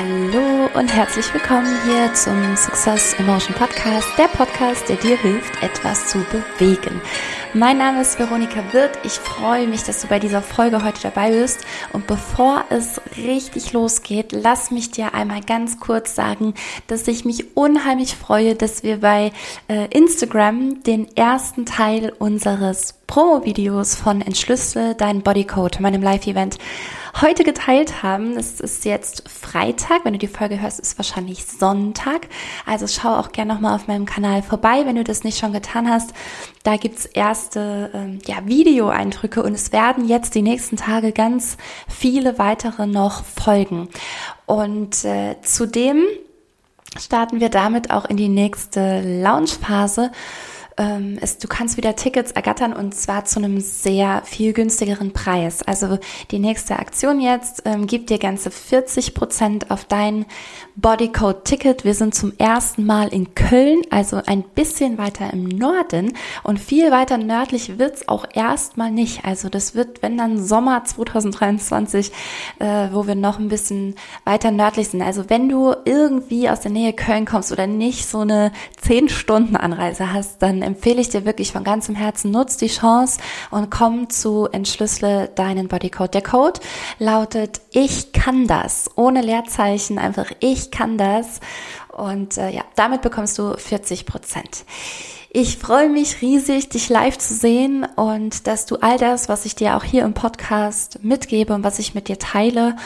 Hallo und herzlich willkommen hier zum Success Emotion Podcast, der Podcast, der dir hilft, etwas zu bewegen. Mein Name ist Veronika Wirth. Ich freue mich, dass du bei dieser Folge heute dabei bist. Und bevor es richtig losgeht, lass mich dir einmal ganz kurz sagen, dass ich mich unheimlich freue, dass wir bei äh, Instagram den ersten Teil unseres Promo-Videos von Entschlüssel dein Bodycode, meinem Live-Event, heute geteilt haben. Es ist jetzt Freitag. Wenn du die Folge hörst, ist wahrscheinlich Sonntag. Also schau auch gerne nochmal auf meinem Kanal vorbei, wenn du das nicht schon getan hast. Da gibt's erste ähm, ja, Videoeindrücke und es werden jetzt die nächsten Tage ganz viele weitere noch folgen. Und äh, zudem starten wir damit auch in die nächste Launchphase ähm, es, du kannst wieder Tickets ergattern und zwar zu einem sehr viel günstigeren Preis. Also die nächste Aktion jetzt ähm, gibt dir ganze 40 Prozent auf dein Bodycode-Ticket. Wir sind zum ersten Mal in Köln, also ein bisschen weiter im Norden und viel weiter nördlich wird's auch erstmal nicht. Also das wird, wenn dann Sommer 2023, äh, wo wir noch ein bisschen weiter nördlich sind. Also wenn du irgendwie aus der Nähe Köln kommst oder nicht so eine 10 Stunden Anreise hast, dann empfehle ich dir wirklich von ganzem Herzen, nutz die Chance und komm zu Entschlüssele deinen Bodycode. Der Code lautet Ich kann das, ohne Leerzeichen, einfach Ich kann das. Und äh, ja, damit bekommst du 40 Prozent. Ich freue mich riesig, dich live zu sehen und dass du all das, was ich dir auch hier im Podcast mitgebe und was ich mit dir teile,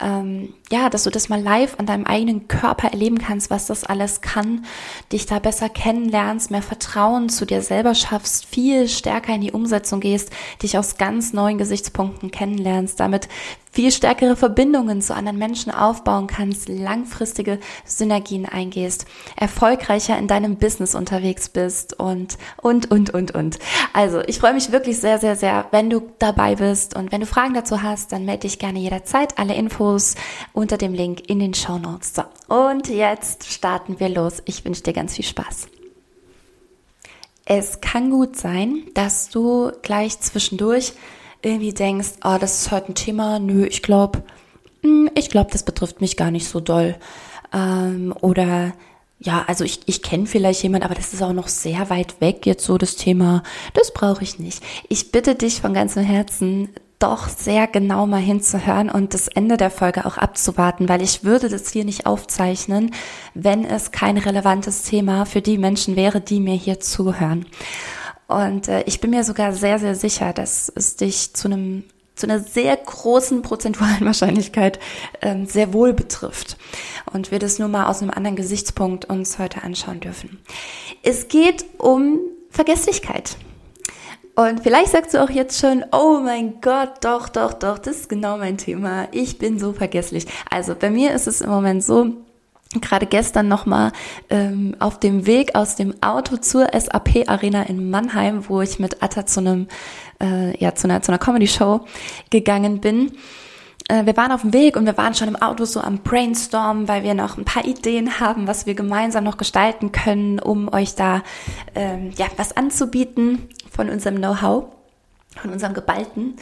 ähm, ja, dass du das mal live an deinem eigenen Körper erleben kannst, was das alles kann, dich da besser kennenlernst, mehr Vertrauen zu dir selber schaffst, viel stärker in die Umsetzung gehst, dich aus ganz neuen Gesichtspunkten kennenlernst, damit viel stärkere Verbindungen zu anderen Menschen aufbauen kannst, langfristige Synergien eingehst, erfolgreicher in deinem Business unterwegs bist und, und, und, und, und. Also, ich freue mich wirklich sehr, sehr, sehr, wenn du dabei bist und wenn du Fragen dazu hast, dann melde dich gerne jederzeit. Alle Infos unter dem Link in den Show Notes. So, und jetzt starten wir los. Ich wünsche dir ganz viel Spaß. Es kann gut sein, dass du gleich zwischendurch irgendwie denkst, oh, das ist heute ein Thema, nö, ich glaube, hm, ich glaube, das betrifft mich gar nicht so doll. Ähm, oder ja, also ich, ich kenne vielleicht jemand, aber das ist auch noch sehr weit weg jetzt so das Thema. Das brauche ich nicht. Ich bitte dich von ganzem Herzen, doch sehr genau mal hinzuhören und das Ende der Folge auch abzuwarten, weil ich würde das hier nicht aufzeichnen, wenn es kein relevantes Thema für die Menschen wäre, die mir hier zuhören. Und äh, ich bin mir sogar sehr, sehr sicher, dass es dich zu einem zu einer sehr großen prozentualen Wahrscheinlichkeit ähm, sehr wohl betrifft. Und wir das nur mal aus einem anderen Gesichtspunkt uns heute anschauen dürfen. Es geht um Vergesslichkeit. Und vielleicht sagst du auch jetzt schon, oh mein Gott, doch, doch, doch, das ist genau mein Thema. Ich bin so vergesslich. Also bei mir ist es im Moment so, gerade gestern nochmal ähm, auf dem Weg aus dem Auto zur SAP Arena in Mannheim, wo ich mit Atta zu einem, äh, ja, zu einer, zu einer Comedy-Show gegangen bin. Äh, wir waren auf dem Weg und wir waren schon im Auto so am Brainstorm, weil wir noch ein paar Ideen haben, was wir gemeinsam noch gestalten können, um euch da ähm, ja was anzubieten von unserem Know-how von unserem Geballten.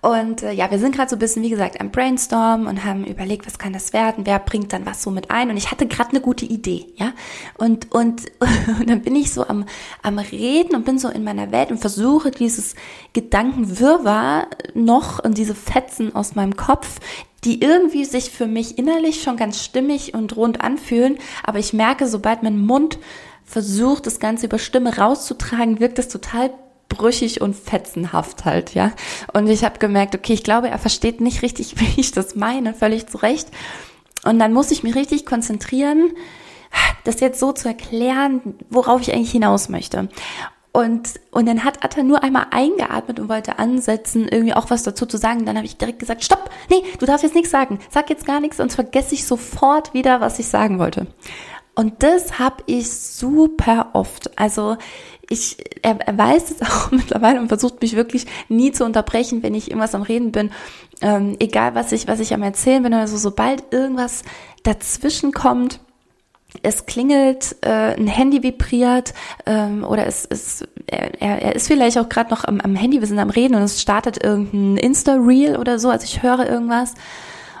Und äh, ja, wir sind gerade so ein bisschen, wie gesagt, am Brainstorm und haben überlegt, was kann das werden, wer bringt dann was so mit ein. Und ich hatte gerade eine gute Idee, ja. Und, und, und dann bin ich so am, am Reden und bin so in meiner Welt und versuche dieses Gedankenwirrwarr noch und diese Fetzen aus meinem Kopf, die irgendwie sich für mich innerlich schon ganz stimmig und rund anfühlen. Aber ich merke, sobald mein Mund versucht, das Ganze über Stimme rauszutragen, wirkt es total brüchig und fetzenhaft halt, ja. Und ich habe gemerkt, okay, ich glaube, er versteht nicht richtig, wie ich das meine, völlig zu Recht. Und dann muss ich mich richtig konzentrieren, das jetzt so zu erklären, worauf ich eigentlich hinaus möchte. Und, und dann hat Atta nur einmal eingeatmet und wollte ansetzen, irgendwie auch was dazu zu sagen. Dann habe ich direkt gesagt, stopp, nee, du darfst jetzt nichts sagen. Sag jetzt gar nichts, sonst vergesse ich sofort wieder, was ich sagen wollte. Und das habe ich super oft. Also ich, er, er weiß es auch mittlerweile und versucht mich wirklich nie zu unterbrechen, wenn ich irgendwas am Reden bin. Ähm, egal was ich, was ich am Erzählen bin, also sobald irgendwas dazwischen kommt, es klingelt, äh, ein Handy vibriert ähm, oder es ist, er, er ist vielleicht auch gerade noch am, am Handy, wir sind am Reden und es startet irgendein Insta-Reel oder so, also ich höre irgendwas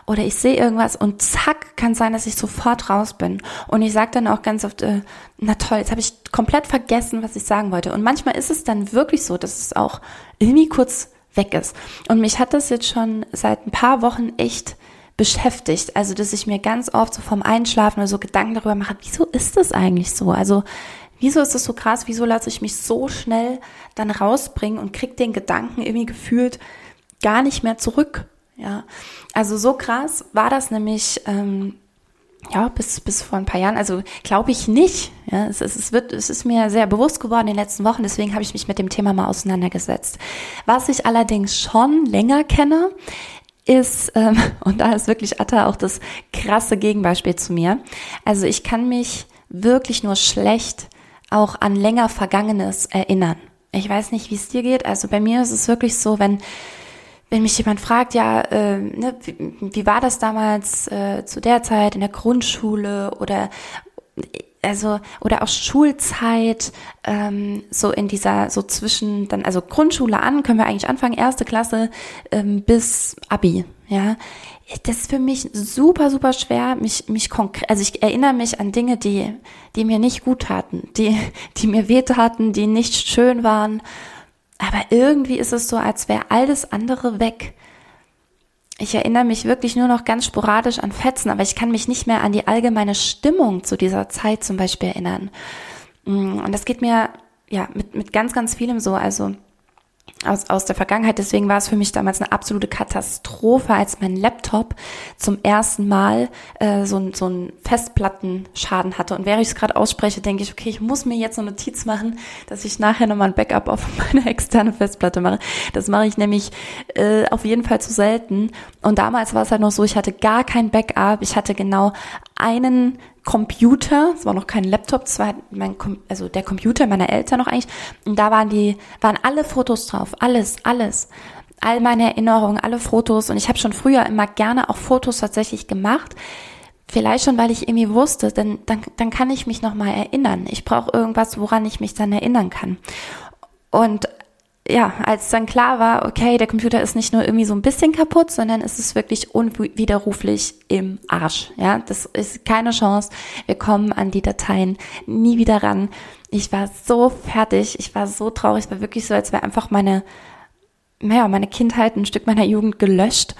oder ich sehe irgendwas und zack, kann sein, dass ich sofort raus bin. Und ich sage dann auch ganz oft, äh, na toll, jetzt habe ich komplett vergessen, was ich sagen wollte. Und manchmal ist es dann wirklich so, dass es auch irgendwie kurz weg ist. Und mich hat das jetzt schon seit ein paar Wochen echt beschäftigt. Also, dass ich mir ganz oft so vom Einschlafen oder so Gedanken darüber mache, wieso ist das eigentlich so? Also, wieso ist das so krass? Wieso lasse ich mich so schnell dann rausbringen und krieg den Gedanken irgendwie gefühlt gar nicht mehr zurück? Ja, also so krass war das nämlich, ähm, ja, bis, bis vor ein paar Jahren. Also glaube ich nicht. Ja, es, es, es, wird, es ist mir sehr bewusst geworden in den letzten Wochen, deswegen habe ich mich mit dem Thema mal auseinandergesetzt. Was ich allerdings schon länger kenne, ist, ähm, und da ist wirklich Atta auch das krasse Gegenbeispiel zu mir. Also ich kann mich wirklich nur schlecht auch an länger Vergangenes erinnern. Ich weiß nicht, wie es dir geht. Also bei mir ist es wirklich so, wenn wenn mich jemand fragt, ja, äh, ne, wie, wie war das damals äh, zu der Zeit in der Grundschule oder also oder auch Schulzeit ähm, so in dieser so zwischen dann also Grundschule an können wir eigentlich anfangen erste Klasse ähm, bis Abi ja. Das ist für mich super super schwer mich mich konkret also ich erinnere mich an Dinge die die mir nicht gut taten die die mir weh taten die nicht schön waren aber irgendwie ist es so als wäre alles andere weg ich erinnere mich wirklich nur noch ganz sporadisch an Fetzen, aber ich kann mich nicht mehr an die allgemeine Stimmung zu dieser Zeit zum Beispiel erinnern. Mm, und das geht mir ja mit, mit ganz, ganz vielem so. Also aus, aus der Vergangenheit. Deswegen war es für mich damals eine absolute Katastrophe, als mein Laptop zum ersten Mal äh, so, so einen Festplattenschaden hatte. Und während ich es gerade ausspreche, denke ich, okay, ich muss mir jetzt eine Notiz machen, dass ich nachher nochmal ein Backup auf meine externe Festplatte mache. Das mache ich nämlich äh, auf jeden Fall zu selten. Und damals war es halt noch so, ich hatte gar kein Backup. Ich hatte genau einen Computer, es war noch kein Laptop, es war mein, also der Computer meiner Eltern noch eigentlich. Und da waren die, waren alle Fotos drauf, alles, alles. All meine Erinnerungen, alle Fotos. Und ich habe schon früher immer gerne auch Fotos tatsächlich gemacht. Vielleicht schon, weil ich irgendwie wusste, denn dann, dann kann ich mich nochmal erinnern. Ich brauche irgendwas, woran ich mich dann erinnern kann. Und ja, als dann klar war, okay, der Computer ist nicht nur irgendwie so ein bisschen kaputt, sondern es ist wirklich unwiderruflich im Arsch. Ja, das ist keine Chance. Wir kommen an die Dateien nie wieder ran. Ich war so fertig. Ich war so traurig. Es war wirklich so, als wäre einfach meine, naja, meine Kindheit, ein Stück meiner Jugend gelöscht.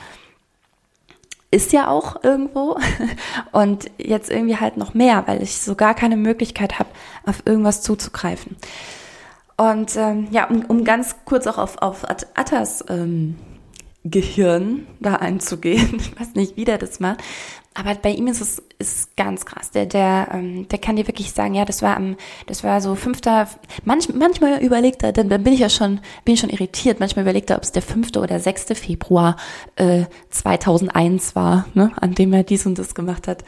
Ist ja auch irgendwo. Und jetzt irgendwie halt noch mehr, weil ich so gar keine Möglichkeit habe, auf irgendwas zuzugreifen. Und ähm, ja, um, um ganz kurz auch auf, auf Attas ähm, Gehirn da einzugehen, ich weiß nicht, wie der das macht, aber bei ihm ist es ist ganz krass. Der, der, ähm, der kann dir wirklich sagen, ja, das war am, das war so fünfter. Manch, manchmal überlegt er, dann, bin ich ja schon, bin ich schon irritiert. Manchmal überlegt er, ob es der fünfte oder sechste Februar äh, 2001 war, ne, an dem er dies und das gemacht hat.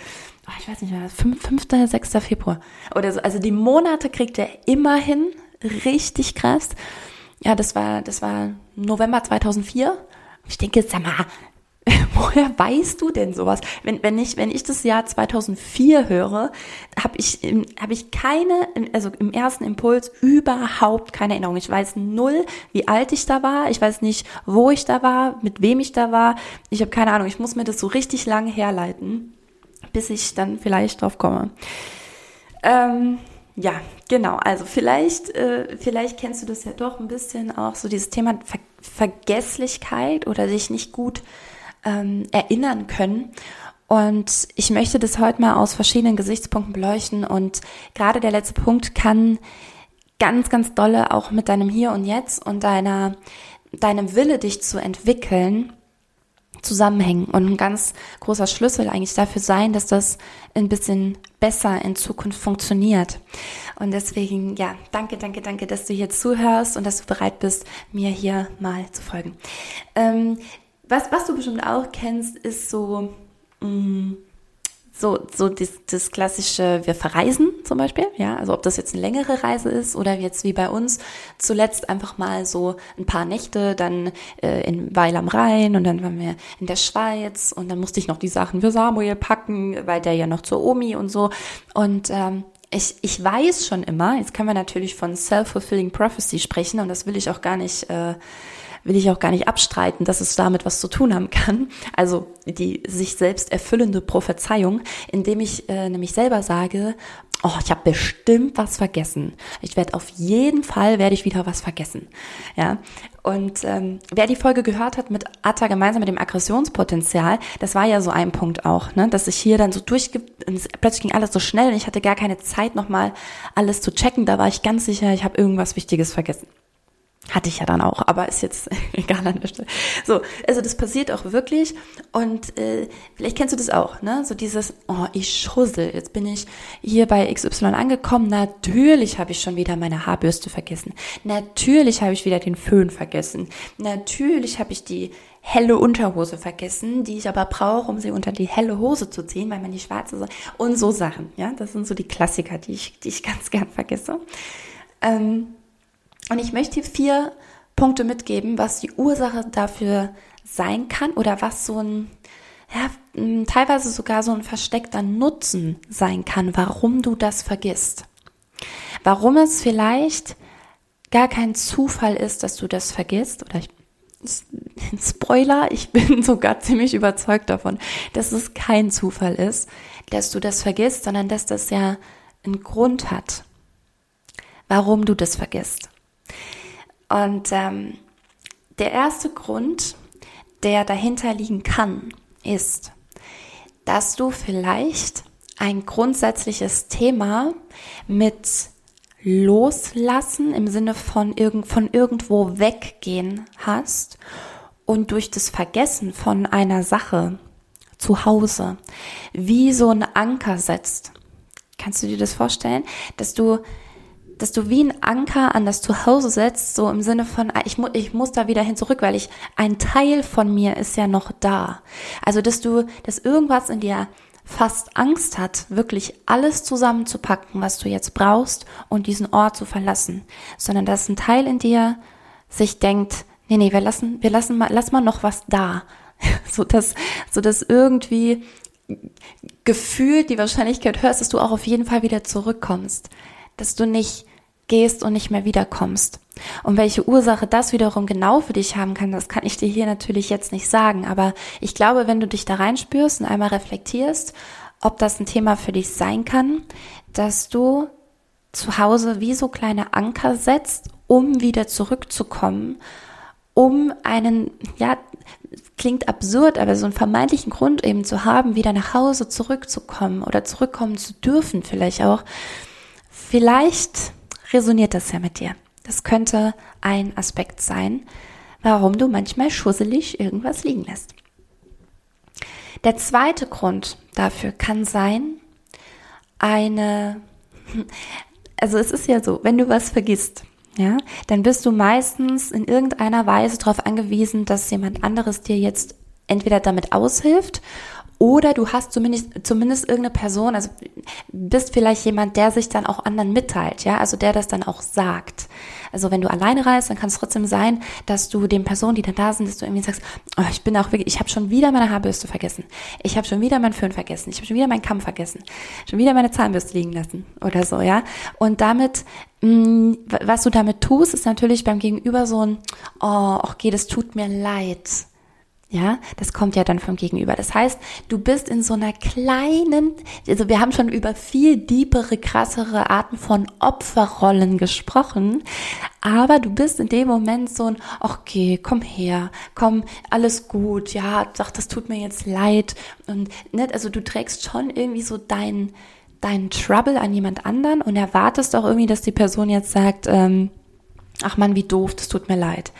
Oh, ich weiß nicht mehr, fünfter, sechster Februar oder so. Also die Monate kriegt er immer hin richtig krass. Ja, das war, das war November 2004. Ich denke, sag mal, woher weißt du denn sowas? Wenn, wenn ich, wenn ich das Jahr 2004 höre, habe ich, habe ich keine, also im ersten Impuls überhaupt keine Erinnerung. Ich weiß null, wie alt ich da war. Ich weiß nicht, wo ich da war, mit wem ich da war. Ich habe keine Ahnung. Ich muss mir das so richtig lange herleiten, bis ich dann vielleicht drauf komme. Ähm, ja, genau. Also vielleicht, äh, vielleicht kennst du das ja doch ein bisschen auch so dieses Thema Ver Vergesslichkeit oder sich nicht gut ähm, erinnern können. Und ich möchte das heute mal aus verschiedenen Gesichtspunkten beleuchten. Und gerade der letzte Punkt kann ganz, ganz dolle auch mit deinem Hier und Jetzt und deiner, deinem Wille, dich zu entwickeln, zusammenhängen und ein ganz großer Schlüssel eigentlich dafür sein, dass das ein bisschen besser in Zukunft funktioniert. Und deswegen, ja, danke, danke, danke, dass du hier zuhörst und dass du bereit bist, mir hier mal zu folgen. Ähm, was, was du bestimmt auch kennst, ist so, mh, mm, so, so das, das klassische, wir verreisen zum Beispiel, ja, also ob das jetzt eine längere Reise ist oder jetzt wie bei uns zuletzt einfach mal so ein paar Nächte, dann äh, in Weil am Rhein und dann waren wir in der Schweiz und dann musste ich noch die Sachen für Samuel packen, weil der ja noch zur Omi und so. Und ähm, ich, ich weiß schon immer, jetzt können wir natürlich von Self-Fulfilling Prophecy sprechen und das will ich auch gar nicht äh, will ich auch gar nicht abstreiten, dass es damit was zu tun haben kann. Also die sich selbst erfüllende Prophezeiung, indem ich äh, nämlich selber sage, oh, ich habe bestimmt was vergessen. Ich werde auf jeden Fall, werde ich wieder was vergessen. Ja, und ähm, wer die Folge gehört hat mit Atta gemeinsam mit dem Aggressionspotenzial, das war ja so ein Punkt auch, ne, dass ich hier dann so durchge... Plötzlich ging alles so schnell und ich hatte gar keine Zeit, nochmal alles zu checken. Da war ich ganz sicher, ich habe irgendwas Wichtiges vergessen. Hatte ich ja dann auch, aber ist jetzt egal an der Stelle. So, also das passiert auch wirklich und äh, vielleicht kennst du das auch, ne? So dieses, oh, ich schussel, jetzt bin ich hier bei XY angekommen, natürlich habe ich schon wieder meine Haarbürste vergessen, natürlich habe ich wieder den Föhn vergessen, natürlich habe ich die helle Unterhose vergessen, die ich aber brauche, um sie unter die helle Hose zu ziehen, weil man die schwarze so und so Sachen, ja, das sind so die Klassiker, die ich, die ich ganz gern vergesse. Ähm, und ich möchte vier Punkte mitgeben, was die Ursache dafür sein kann oder was so ein, ja, teilweise sogar so ein versteckter Nutzen sein kann, warum du das vergisst. Warum es vielleicht gar kein Zufall ist, dass du das vergisst oder ich Spoiler, ich bin sogar ziemlich überzeugt davon, dass es kein Zufall ist, dass du das vergisst, sondern dass das ja einen Grund hat, warum du das vergisst. Und ähm, der erste Grund, der dahinter liegen kann, ist, dass du vielleicht ein grundsätzliches Thema mit Loslassen im Sinne von, irgend, von irgendwo weggehen hast und durch das Vergessen von einer Sache zu Hause wie so ein Anker setzt. Kannst du dir das vorstellen, dass du dass du wie ein Anker an das Zuhause setzt, so im Sinne von, ah, ich, mu ich muss da wieder hin zurück, weil ich, ein Teil von mir ist ja noch da. Also, dass du, dass irgendwas in dir fast Angst hat, wirklich alles zusammenzupacken, was du jetzt brauchst und diesen Ort zu verlassen, sondern dass ein Teil in dir sich denkt, nee, nee, wir lassen, wir lassen mal, lass mal noch was da. so dass, so dass irgendwie gefühlt die Wahrscheinlichkeit hörst, dass du auch auf jeden Fall wieder zurückkommst. Dass du nicht gehst und nicht mehr wiederkommst. Und welche Ursache das wiederum genau für dich haben kann, das kann ich dir hier natürlich jetzt nicht sagen. Aber ich glaube, wenn du dich da reinspürst und einmal reflektierst, ob das ein Thema für dich sein kann, dass du zu Hause wie so kleine Anker setzt, um wieder zurückzukommen, um einen, ja, klingt absurd, aber so einen vermeintlichen Grund eben zu haben, wieder nach Hause zurückzukommen oder zurückkommen zu dürfen vielleicht auch. Vielleicht resoniert das ja mit dir. Das könnte ein Aspekt sein, warum du manchmal schusselig irgendwas liegen lässt. Der zweite Grund dafür kann sein, eine, also es ist ja so, wenn du was vergisst, ja, dann bist du meistens in irgendeiner Weise darauf angewiesen, dass jemand anderes dir jetzt entweder damit aushilft oder du hast zumindest, zumindest irgendeine Person, also bist vielleicht jemand, der sich dann auch anderen mitteilt, ja, also der das dann auch sagt. Also wenn du alleine reist, dann kann es trotzdem sein, dass du den Personen, die dann da sind, dass du irgendwie sagst, oh, ich bin auch wirklich, ich habe schon wieder meine Haarbürste vergessen. Ich habe schon wieder meinen Föhn vergessen. Ich habe schon wieder meinen Kamm vergessen. Schon wieder meine Zahnbürste liegen lassen oder so, ja. Und damit mh, mm, was du damit tust, ist natürlich beim Gegenüber so ein, oh, okay, das tut mir leid. Ja, das kommt ja dann vom Gegenüber. Das heißt, du bist in so einer kleinen, also wir haben schon über viel diepere, krassere Arten von Opferrollen gesprochen, aber du bist in dem Moment so ein, okay, komm her, komm, alles gut, ja, doch, das tut mir jetzt leid und nicht, also du trägst schon irgendwie so dein, dein Trouble an jemand anderen und erwartest auch irgendwie, dass die Person jetzt sagt, ähm, ach man, wie doof, das tut mir leid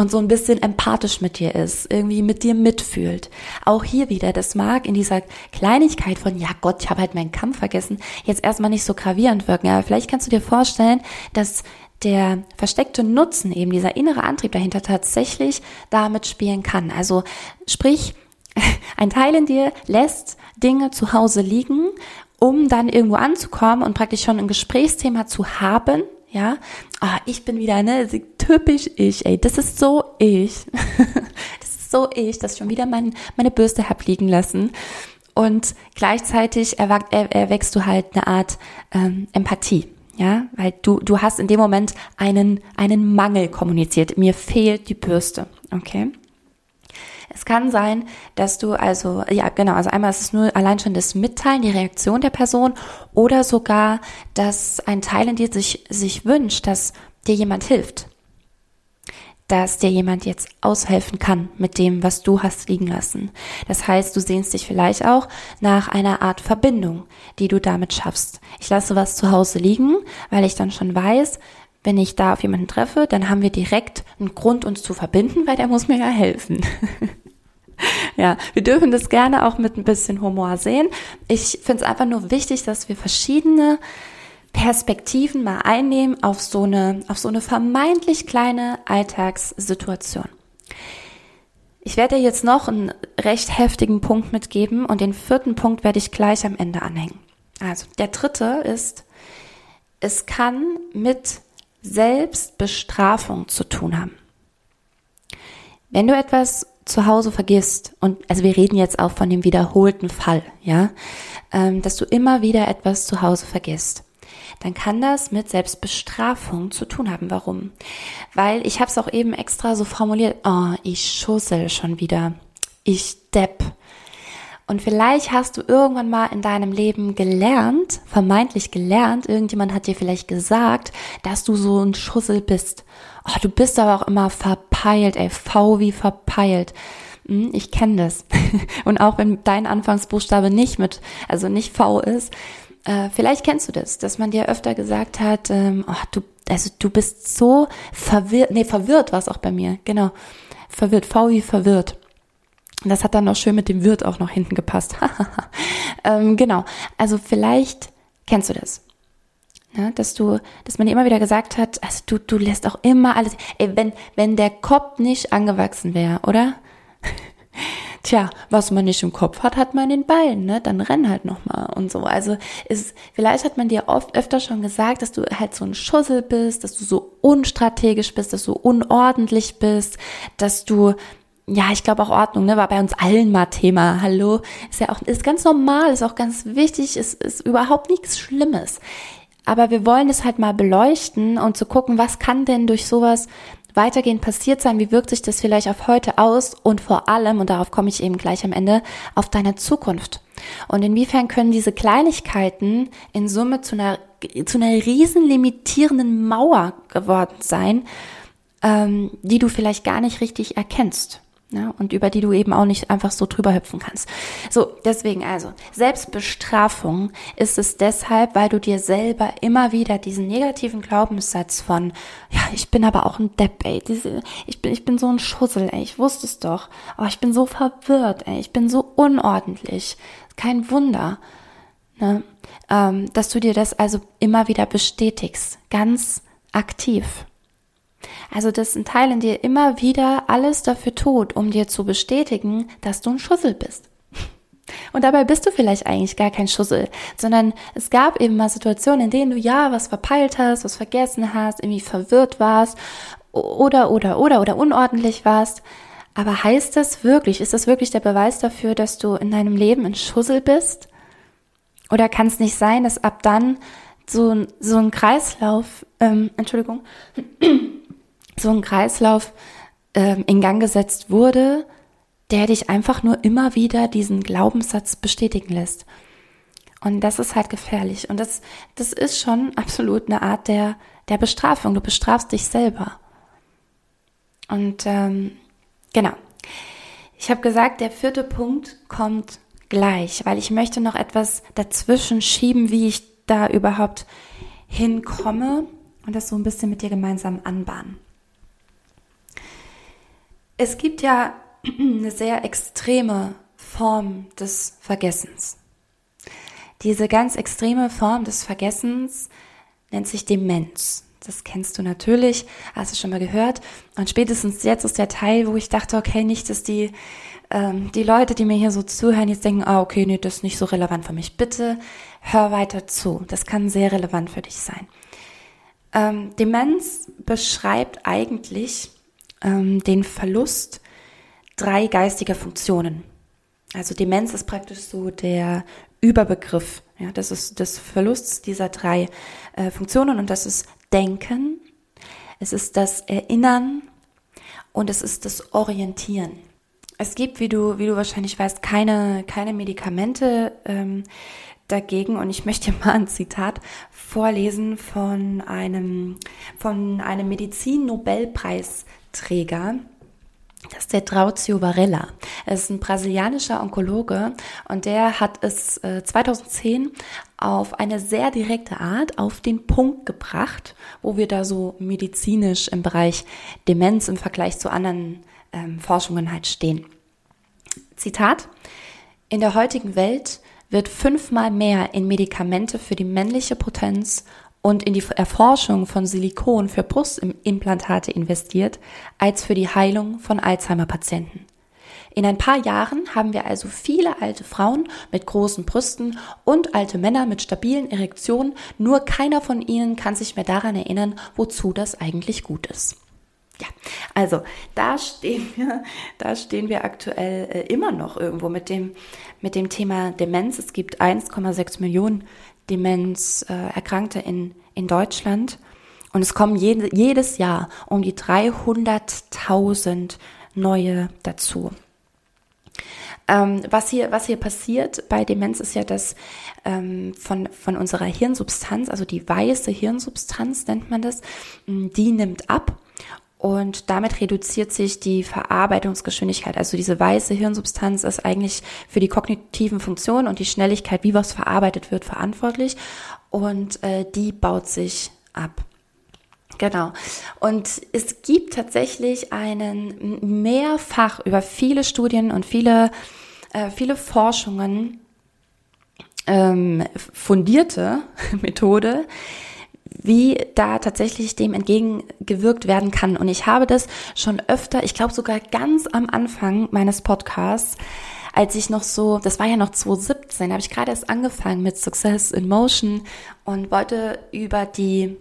und so ein bisschen empathisch mit dir ist, irgendwie mit dir mitfühlt. Auch hier wieder, das mag in dieser Kleinigkeit von, ja Gott, ich habe halt meinen Kampf vergessen, jetzt erstmal nicht so gravierend wirken. Aber vielleicht kannst du dir vorstellen, dass der versteckte Nutzen, eben dieser innere Antrieb dahinter tatsächlich damit spielen kann. Also sprich, ein Teil in dir lässt Dinge zu Hause liegen, um dann irgendwo anzukommen und praktisch schon ein Gesprächsthema zu haben, ja, ah, ich bin wieder, ne, typisch ich, ey, das ist so ich. das ist so ich, dass ich schon wieder mein, meine Bürste hab liegen lassen. Und gleichzeitig erwächst du halt eine Art ähm, Empathie. Ja, weil du, du hast in dem Moment einen, einen Mangel kommuniziert. Mir fehlt die Bürste. Okay. Es kann sein, dass du also, ja genau, also einmal ist es nur allein schon das Mitteilen, die Reaktion der Person oder sogar, dass ein Teil in dir sich, sich wünscht, dass dir jemand hilft. Dass dir jemand jetzt aushelfen kann mit dem, was du hast liegen lassen. Das heißt, du sehnst dich vielleicht auch nach einer Art Verbindung, die du damit schaffst. Ich lasse was zu Hause liegen, weil ich dann schon weiß, wenn ich da auf jemanden treffe, dann haben wir direkt einen Grund, uns zu verbinden, weil der muss mir ja helfen. ja, wir dürfen das gerne auch mit ein bisschen Humor sehen. Ich finde es einfach nur wichtig, dass wir verschiedene Perspektiven mal einnehmen auf so eine, auf so eine vermeintlich kleine Alltagssituation. Ich werde dir jetzt noch einen recht heftigen Punkt mitgeben und den vierten Punkt werde ich gleich am Ende anhängen. Also, der dritte ist, es kann mit Selbstbestrafung zu tun haben. Wenn du etwas zu Hause vergisst, und also wir reden jetzt auch von dem wiederholten Fall, ja, ähm, dass du immer wieder etwas zu Hause vergisst, dann kann das mit Selbstbestrafung zu tun haben. Warum? Weil ich habe es auch eben extra so formuliert, oh, ich schussel schon wieder, ich depp. Und vielleicht hast du irgendwann mal in deinem Leben gelernt, vermeintlich gelernt, irgendjemand hat dir vielleicht gesagt, dass du so ein Schussel bist. Oh, du bist aber auch immer verpeilt, ey, V wie verpeilt. Hm, ich kenne das. Und auch wenn dein Anfangsbuchstabe nicht mit, also nicht V ist, äh, vielleicht kennst du das, dass man dir öfter gesagt hat, ähm, oh, du, also du bist so verwirrt, nee, verwirrt war es auch bei mir, genau. Verwirrt, V wie verwirrt. Das hat dann noch schön mit dem Wirt auch noch hinten gepasst. ähm, genau. Also vielleicht kennst du das. Ja, dass du, dass man dir immer wieder gesagt hat, also du, du lässt auch immer alles, ey, wenn, wenn der Kopf nicht angewachsen wäre, oder? Tja, was man nicht im Kopf hat, hat man in den Beinen, ne? Dann renn halt nochmal und so. Also ist, vielleicht hat man dir oft öfter schon gesagt, dass du halt so ein Schussel bist, dass du so unstrategisch bist, dass du unordentlich bist, dass du ja, ich glaube auch Ordnung, ne, war bei uns allen mal Thema. Hallo, ist ja auch, ist ganz normal, ist auch ganz wichtig, ist, ist überhaupt nichts Schlimmes. Aber wir wollen es halt mal beleuchten und zu gucken, was kann denn durch sowas weitergehend passiert sein, wie wirkt sich das vielleicht auf heute aus und vor allem, und darauf komme ich eben gleich am Ende, auf deine Zukunft. Und inwiefern können diese Kleinigkeiten in Summe zu einer, zu einer riesen limitierenden Mauer geworden sein, ähm, die du vielleicht gar nicht richtig erkennst ja, und über die du eben auch nicht einfach so drüber hüpfen kannst. So, deswegen also, Selbstbestrafung ist es deshalb, weil du dir selber immer wieder diesen negativen Glaubenssatz von, ja, ich bin aber auch ein Depp, ey, diese, ich bin, ich bin so ein Schussel, ey, ich wusste es doch, oh, ich bin so verwirrt, ey, ich bin so unordentlich, kein Wunder, ne, ähm, dass du dir das also immer wieder bestätigst, ganz aktiv. Also, dass ein Teil in dir immer wieder alles dafür tut, um dir zu bestätigen, dass du ein Schussel bist. Und dabei bist du vielleicht eigentlich gar kein Schussel, sondern es gab eben mal Situationen, in denen du ja was verpeilt hast, was vergessen hast, irgendwie verwirrt warst oder, oder, oder, oder unordentlich warst. Aber heißt das wirklich, ist das wirklich der Beweis dafür, dass du in deinem Leben ein Schussel bist? Oder kann es nicht sein, dass ab dann so, so ein Kreislauf, ähm, Entschuldigung, so ein Kreislauf ähm, in Gang gesetzt wurde, der dich einfach nur immer wieder diesen Glaubenssatz bestätigen lässt. Und das ist halt gefährlich. Und das, das ist schon absolut eine Art der, der Bestrafung. Du bestrafst dich selber. Und ähm, genau. Ich habe gesagt, der vierte Punkt kommt gleich, weil ich möchte noch etwas dazwischen schieben, wie ich da überhaupt hinkomme und das so ein bisschen mit dir gemeinsam anbahnen. Es gibt ja eine sehr extreme Form des Vergessens. Diese ganz extreme Form des Vergessens nennt sich Demenz. Das kennst du natürlich, hast du schon mal gehört. Und spätestens jetzt ist der Teil, wo ich dachte, okay, nicht, dass die, ähm, die Leute, die mir hier so zuhören, jetzt denken, ah, okay, nee, das ist nicht so relevant für mich. Bitte hör weiter zu. Das kann sehr relevant für dich sein. Ähm, Demenz beschreibt eigentlich ähm, den Verlust drei geistiger Funktionen. Also Demenz ist praktisch so der Überbegriff Ja, das ist das Verlust dieser drei äh, Funktionen und das ist Denken, es ist das Erinnern und es ist das Orientieren. Es gibt, wie du, wie du wahrscheinlich weißt, keine, keine Medikamente ähm, dagegen. Und ich möchte mal ein Zitat vorlesen von einem, von einem Medizin-Nobelpreisträger. Das ist der Trauzio Varela. Er ist ein brasilianischer Onkologe und der hat es äh, 2010 auf eine sehr direkte Art auf den Punkt gebracht, wo wir da so medizinisch im Bereich Demenz im Vergleich zu anderen ähm, Forschungen halt stehen. Zitat. In der heutigen Welt wird fünfmal mehr in Medikamente für die männliche Potenz und in die Erforschung von Silikon für Brustimplantate investiert, als für die Heilung von Alzheimer-Patienten. In ein paar Jahren haben wir also viele alte Frauen mit großen Brüsten und alte Männer mit stabilen Erektionen, nur keiner von ihnen kann sich mehr daran erinnern, wozu das eigentlich gut ist. Ja, also da stehen wir, da stehen wir aktuell äh, immer noch irgendwo mit dem, mit dem Thema Demenz. Es gibt 1,6 Millionen Demenzerkrankte äh, in, in Deutschland und es kommen jede, jedes Jahr um die 300.000 neue dazu. Ähm, was, hier, was hier passiert bei Demenz ist ja, dass ähm, von, von unserer Hirnsubstanz, also die weiße Hirnsubstanz nennt man das, die nimmt ab und damit reduziert sich die Verarbeitungsgeschwindigkeit. Also diese weiße Hirnsubstanz ist eigentlich für die kognitiven Funktionen und die Schnelligkeit, wie was verarbeitet wird, verantwortlich. Und äh, die baut sich ab. Genau. Und es gibt tatsächlich einen mehrfach über viele Studien und viele, äh, viele Forschungen ähm, fundierte Methode, wie da tatsächlich dem entgegengewirkt werden kann. Und ich habe das schon öfter, ich glaube sogar ganz am Anfang meines Podcasts, als ich noch so, das war ja noch 2017, habe ich gerade erst angefangen mit Success in Motion und wollte über die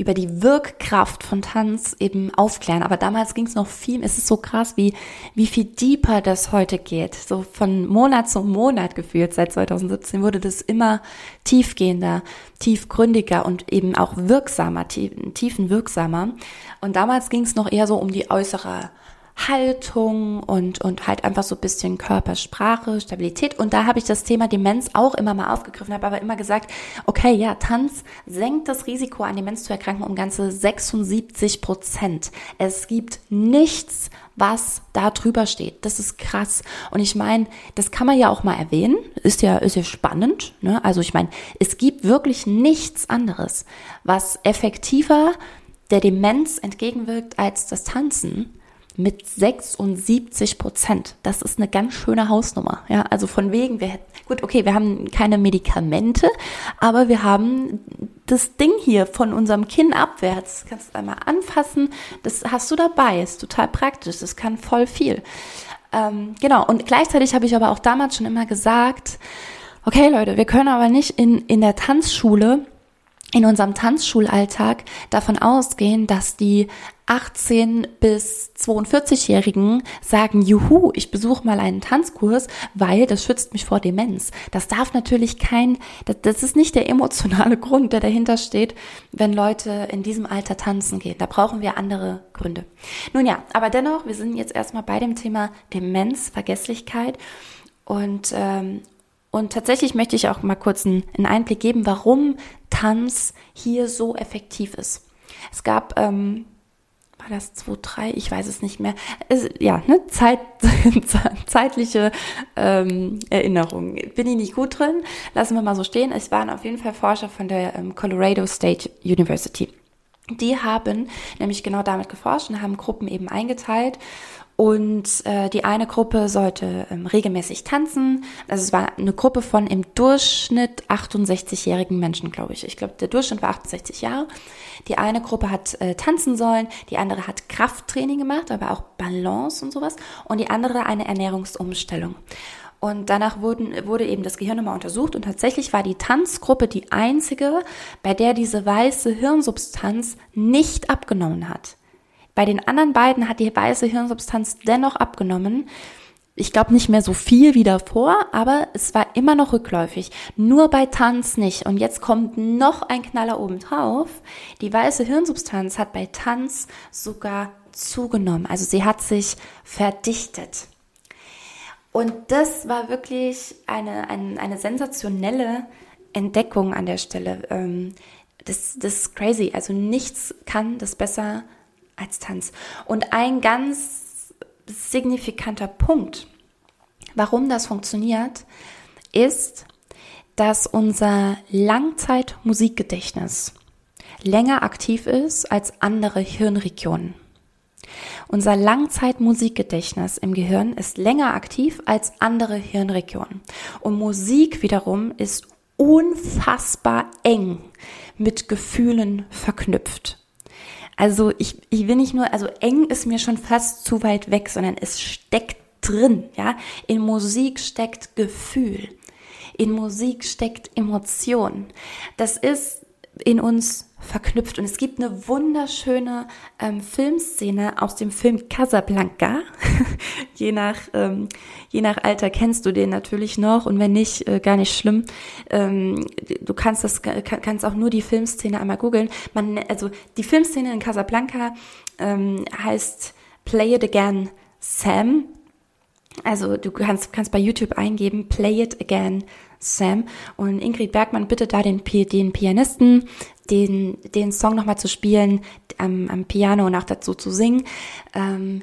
über die Wirkkraft von Tanz eben aufklären. Aber damals ging es noch viel, es ist so krass, wie, wie viel deeper das heute geht. So von Monat zu Monat gefühlt. Seit 2017 wurde das immer tiefgehender, tiefgründiger und eben auch wirksamer, tiefenwirksamer. Und damals ging es noch eher so um die äußere Haltung und, und halt einfach so ein bisschen Körpersprache, Stabilität. Und da habe ich das Thema Demenz auch immer mal aufgegriffen, habe aber immer gesagt, okay, ja, Tanz senkt das Risiko an Demenz zu erkranken um ganze 76 Prozent. Es gibt nichts, was da drüber steht. Das ist krass. Und ich meine, das kann man ja auch mal erwähnen. Ist ja, ist ja spannend. Ne? Also ich meine, es gibt wirklich nichts anderes, was effektiver der Demenz entgegenwirkt als das Tanzen mit 76 Prozent. Das ist eine ganz schöne Hausnummer. Ja, also von wegen, wir hätten, gut, okay, wir haben keine Medikamente, aber wir haben das Ding hier von unserem Kinn abwärts. Das kannst du einmal anfassen. Das hast du dabei. Ist total praktisch. Das kann voll viel. Ähm, genau. Und gleichzeitig habe ich aber auch damals schon immer gesagt, okay, Leute, wir können aber nicht in, in der Tanzschule in unserem Tanzschulalltag davon ausgehen, dass die 18 bis 42-Jährigen sagen, juhu, ich besuche mal einen Tanzkurs, weil das schützt mich vor Demenz. Das darf natürlich kein, das, ist nicht der emotionale Grund, der dahinter steht, wenn Leute in diesem Alter tanzen gehen. Da brauchen wir andere Gründe. Nun ja, aber dennoch, wir sind jetzt erstmal bei dem Thema Demenz, Vergesslichkeit und ähm, und tatsächlich möchte ich auch mal kurz einen, Einblick geben, warum Tanz hier so effektiv ist. Es gab, ähm, war das 2, 3, ich weiß es nicht mehr. Es, ja, ne, Zeit, zeitliche ähm, Erinnerung. Bin ich nicht gut drin, lassen wir mal so stehen. Es waren auf jeden Fall Forscher von der ähm, Colorado State University. Die haben nämlich genau damit geforscht und haben Gruppen eben eingeteilt und äh, die eine Gruppe sollte ähm, regelmäßig tanzen. Also es war eine Gruppe von im Durchschnitt 68-jährigen Menschen, glaube ich. Ich glaube, der Durchschnitt war 68 Jahre. Die eine Gruppe hat äh, tanzen sollen, die andere hat Krafttraining gemacht, aber auch Balance und sowas. Und die andere eine Ernährungsumstellung. Und danach wurden, wurde eben das Gehirn nochmal untersucht und tatsächlich war die Tanzgruppe die einzige, bei der diese weiße Hirnsubstanz nicht abgenommen hat. Bei den anderen beiden hat die weiße Hirnsubstanz dennoch abgenommen. ich glaube nicht mehr so viel wie davor, aber es war immer noch rückläufig. Nur bei Tanz nicht. Und jetzt kommt noch ein Knaller oben drauf. Die weiße Hirnsubstanz hat bei Tanz sogar zugenommen. Also sie hat sich verdichtet. Und das war wirklich eine, eine, eine sensationelle Entdeckung an der Stelle. Ähm, das, das ist crazy. Also nichts kann das besser als Tanz. Und ein ganz signifikanter Punkt, warum das funktioniert, ist, dass unser Langzeitmusikgedächtnis länger aktiv ist als andere Hirnregionen. Unser Langzeitmusikgedächtnis im Gehirn ist länger aktiv als andere Hirnregionen. Und Musik wiederum ist unfassbar eng mit Gefühlen verknüpft. Also ich, ich will nicht nur, also eng ist mir schon fast zu weit weg, sondern es steckt drin, ja. In Musik steckt Gefühl. In Musik steckt Emotion. Das ist in uns verknüpft. Und es gibt eine wunderschöne ähm, Filmszene aus dem Film Casablanca. je, nach, ähm, je nach Alter kennst du den natürlich noch und wenn nicht, äh, gar nicht schlimm. Ähm, du kannst das kannst auch nur die Filmszene einmal googeln. Also die Filmszene in Casablanca ähm, heißt Play It Again Sam. Also du kannst, kannst bei YouTube eingeben, Play It Again Sam. Und Ingrid Bergmann bittet da den, den Pianisten, den, den Song nochmal zu spielen, am, am Piano und auch dazu zu singen, ähm,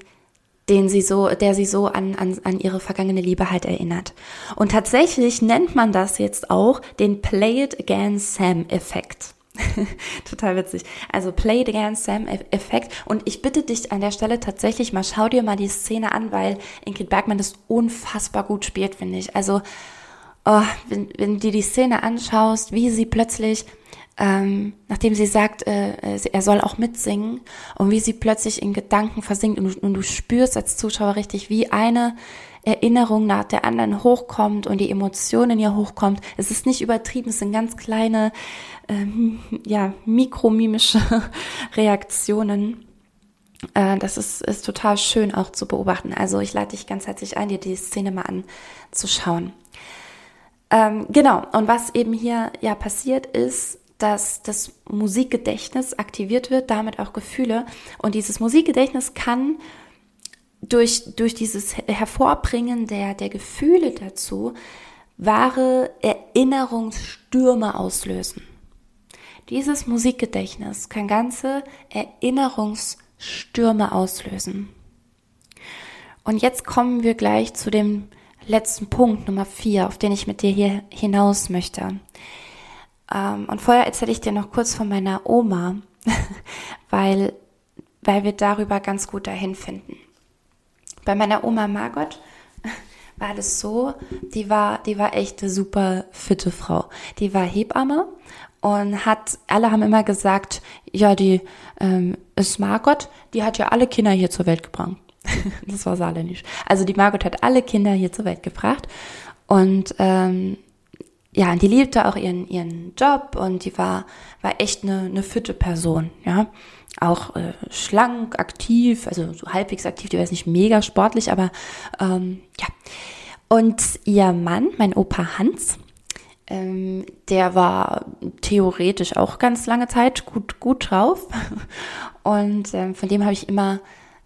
den sie so, der sie so an, an, an ihre vergangene Liebe halt erinnert. Und tatsächlich nennt man das jetzt auch den Play It Again Sam Effekt. Total witzig. Also Play It Again Sam Effekt. Und ich bitte dich an der Stelle tatsächlich mal, schau dir mal die Szene an, weil Ingrid Bergmann das unfassbar gut spielt, finde ich. Also, oh, wenn, wenn du dir die Szene anschaust, wie sie plötzlich ähm, nachdem sie sagt, äh, er soll auch mitsingen und wie sie plötzlich in Gedanken versinkt und, und, du spürst als Zuschauer richtig, wie eine Erinnerung nach der anderen hochkommt und die Emotionen ihr hochkommt. Es ist nicht übertrieben, es sind ganz kleine, ähm, ja, mikromimische Reaktionen. Äh, das ist, ist total schön auch zu beobachten. Also ich lade dich ganz herzlich ein, dir die Szene mal anzuschauen. Ähm, genau, und was eben hier ja passiert ist, dass das Musikgedächtnis aktiviert wird, damit auch Gefühle. Und dieses Musikgedächtnis kann durch, durch dieses Hervorbringen der, der Gefühle dazu wahre Erinnerungsstürme auslösen. Dieses Musikgedächtnis kann ganze Erinnerungsstürme auslösen. Und jetzt kommen wir gleich zu dem letzten Punkt, Nummer vier, auf den ich mit dir hier hinaus möchte. Ähm, und vorher erzähle ich dir noch kurz von meiner Oma, weil, weil wir darüber ganz gut dahin finden. Bei meiner Oma Margot war das so, die war, die war echt eine super fitte Frau. Die war Hebamme und hat, alle haben immer gesagt, ja, die ähm, ist Margot, die hat ja alle Kinder hier zur Welt gebracht. das war saarländisch. Also die Margot hat alle Kinder hier zur Welt gebracht und ähm, ja, die liebte auch ihren, ihren Job und die war, war echt eine, eine fitte Person, ja. Auch äh, schlank, aktiv, also so halbwegs aktiv, die war jetzt nicht mega sportlich, aber ähm, ja. Und ihr Mann, mein Opa Hans, ähm, der war theoretisch auch ganz lange Zeit gut, gut drauf. Und ähm, von dem habe ich immer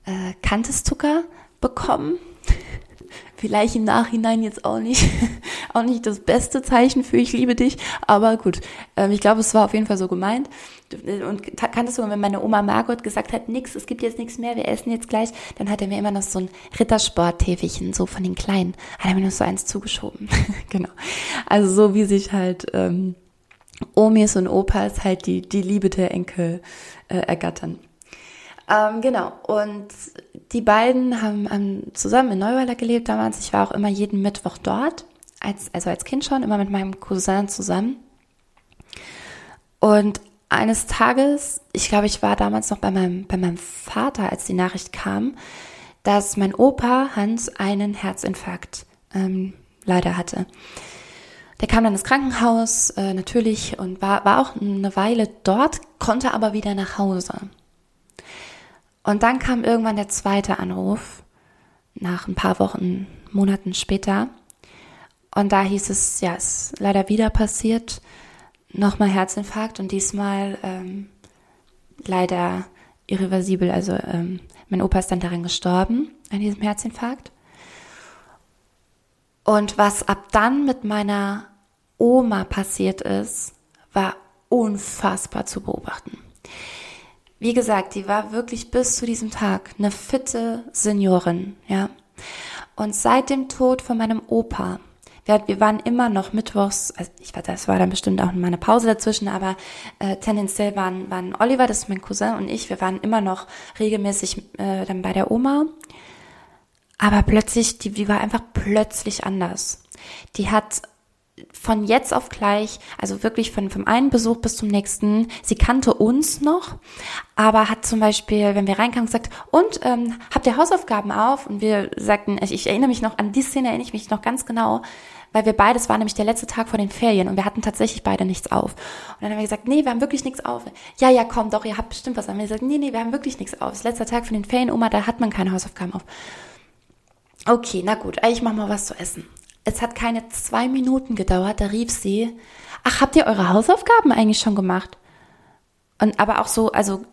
äh, Kanteszucker bekommen vielleicht im Nachhinein jetzt auch nicht, auch nicht das beste Zeichen für ich liebe dich, aber gut, ähm, ich glaube, es war auf jeden Fall so gemeint. Und kanntest du, wenn meine Oma Margot gesagt hat, nix, es gibt jetzt nichts mehr, wir essen jetzt gleich, dann hat er mir immer noch so ein Rittersport-Täfelchen, so von den Kleinen, hat er mir noch so eins zugeschoben. genau. Also so wie sich halt ähm, Omis und Opas halt die, die Liebe der Enkel äh, ergattern. Ähm, genau, und die beiden haben, haben zusammen in Neuweiler gelebt damals. Ich war auch immer jeden Mittwoch dort, als, also als Kind schon, immer mit meinem Cousin zusammen. Und eines Tages, ich glaube, ich war damals noch bei meinem, bei meinem Vater, als die Nachricht kam, dass mein Opa Hans einen Herzinfarkt ähm, leider hatte. Der kam dann ins Krankenhaus, äh, natürlich, und war, war auch eine Weile dort, konnte aber wieder nach Hause. Und dann kam irgendwann der zweite Anruf, nach ein paar Wochen, Monaten später. Und da hieß es, ja, es ist leider wieder passiert, nochmal Herzinfarkt und diesmal ähm, leider irreversibel. Also ähm, mein Opa ist dann daran gestorben, an diesem Herzinfarkt. Und was ab dann mit meiner Oma passiert ist, war unfassbar zu beobachten. Wie gesagt, die war wirklich bis zu diesem Tag eine fitte Seniorin, ja. Und seit dem Tod von meinem Opa wir, wir waren immer noch mittwochs, also ich war, das war dann bestimmt auch mal eine Pause dazwischen, aber äh, tendenziell waren, waren Oliver, das ist mein Cousin und ich, wir waren immer noch regelmäßig äh, dann bei der Oma. Aber plötzlich, die, die war einfach plötzlich anders. Die hat von jetzt auf gleich, also wirklich von vom einen Besuch bis zum nächsten, sie kannte uns noch, aber hat zum Beispiel, wenn wir reinkamen, gesagt, und ähm, habt ihr Hausaufgaben auf? Und wir sagten, ich, ich erinnere mich noch an die Szene, erinnere ich mich noch ganz genau, weil wir beides war nämlich der letzte Tag vor den Ferien und wir hatten tatsächlich beide nichts auf. Und dann haben wir gesagt, nee, wir haben wirklich nichts auf. Ja, ja, komm, doch, ihr habt bestimmt was. Haben wir gesagt, nee, nee, wir haben wirklich nichts auf. Das letzte Tag von den Ferien, Oma, da hat man keine Hausaufgaben auf. Okay, na gut, ich mach mal was zu essen. Es hat keine zwei Minuten gedauert, da rief sie, ach, habt ihr eure Hausaufgaben eigentlich schon gemacht? Und aber auch so, also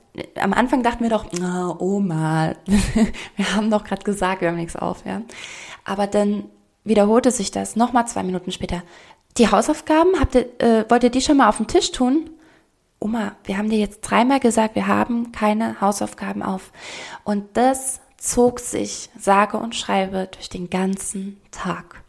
am Anfang dachten wir doch, oh, Oma, wir haben doch gerade gesagt, wir haben nichts auf, ja. Aber dann wiederholte sich das nochmal zwei Minuten später. Die Hausaufgaben, habt ihr, äh, wollt ihr die schon mal auf den Tisch tun? Oma, wir haben dir jetzt dreimal gesagt, wir haben keine Hausaufgaben auf. Und das zog sich, sage und schreibe, durch den ganzen Tag.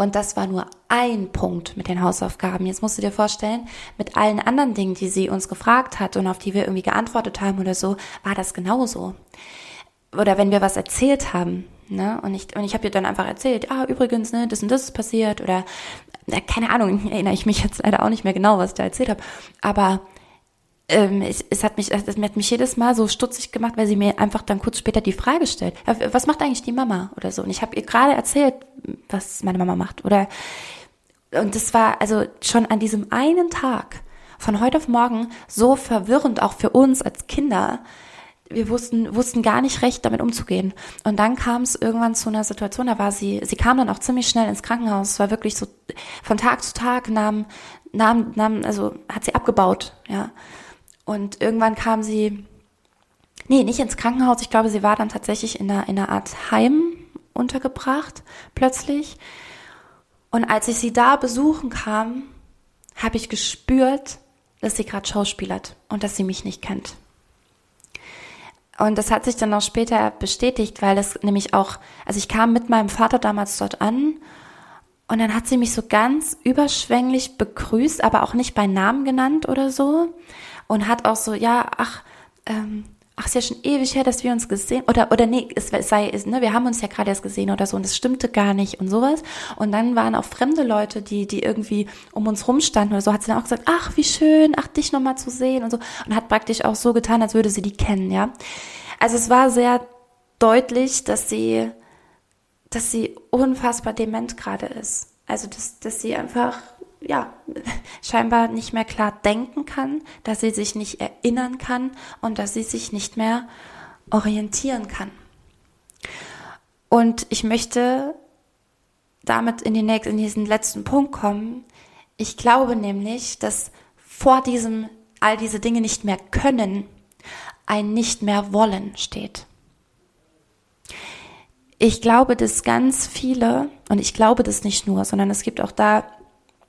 Und das war nur ein Punkt mit den Hausaufgaben. Jetzt musst du dir vorstellen, mit allen anderen Dingen, die sie uns gefragt hat und auf die wir irgendwie geantwortet haben oder so, war das genauso. Oder wenn wir was erzählt haben, ne, und ich, und ich habe ihr dann einfach erzählt, ah, übrigens, ne, das und das ist passiert oder, äh, keine Ahnung, erinnere ich mich jetzt leider auch nicht mehr genau, was ich da erzählt habe, aber ähm, es, es, hat mich, es hat mich jedes Mal so stutzig gemacht, weil sie mir einfach dann kurz später die Frage stellt, was macht eigentlich die Mama oder so? Und ich habe ihr gerade erzählt, was meine Mama macht. Oder und das war also schon an diesem einen Tag von heute auf morgen so verwirrend auch für uns als Kinder. Wir wussten, wussten gar nicht recht, damit umzugehen. Und dann kam es irgendwann zu einer Situation, da war sie, sie kam dann auch ziemlich schnell ins Krankenhaus. Es war wirklich so, von Tag zu Tag nahm, nahm, nahm, also hat sie abgebaut, ja. Und irgendwann kam sie, nee, nicht ins Krankenhaus. Ich glaube, sie war dann tatsächlich in einer, in einer Art Heim untergebracht, plötzlich. Und als ich sie da besuchen kam, habe ich gespürt, dass sie gerade schauspielert und dass sie mich nicht kennt. Und das hat sich dann auch später bestätigt, weil das nämlich auch, also ich kam mit meinem Vater damals dort an und dann hat sie mich so ganz überschwänglich begrüßt, aber auch nicht bei Namen genannt oder so und hat auch so, ja, ach, ähm, ach, ist ja schon ewig her, dass wir uns gesehen, oder, oder nee, es sei, ne, wir haben uns ja gerade erst gesehen oder so und es stimmte gar nicht und sowas. Und dann waren auch fremde Leute, die, die irgendwie um uns rumstanden oder so, hat sie dann auch gesagt, ach, wie schön, ach, dich nochmal zu sehen und so. Und hat praktisch auch so getan, als würde sie die kennen, ja. Also es war sehr deutlich, dass sie, dass sie unfassbar dement gerade ist. Also, dass, dass sie einfach ja, scheinbar nicht mehr klar denken kann, dass sie sich nicht erinnern kann und dass sie sich nicht mehr orientieren kann. Und ich möchte damit in, die nächsten, in diesen letzten Punkt kommen. Ich glaube nämlich, dass vor diesem all diese Dinge nicht mehr können, ein nicht mehr wollen steht. Ich glaube, dass ganz viele, und ich glaube das nicht nur, sondern es gibt auch da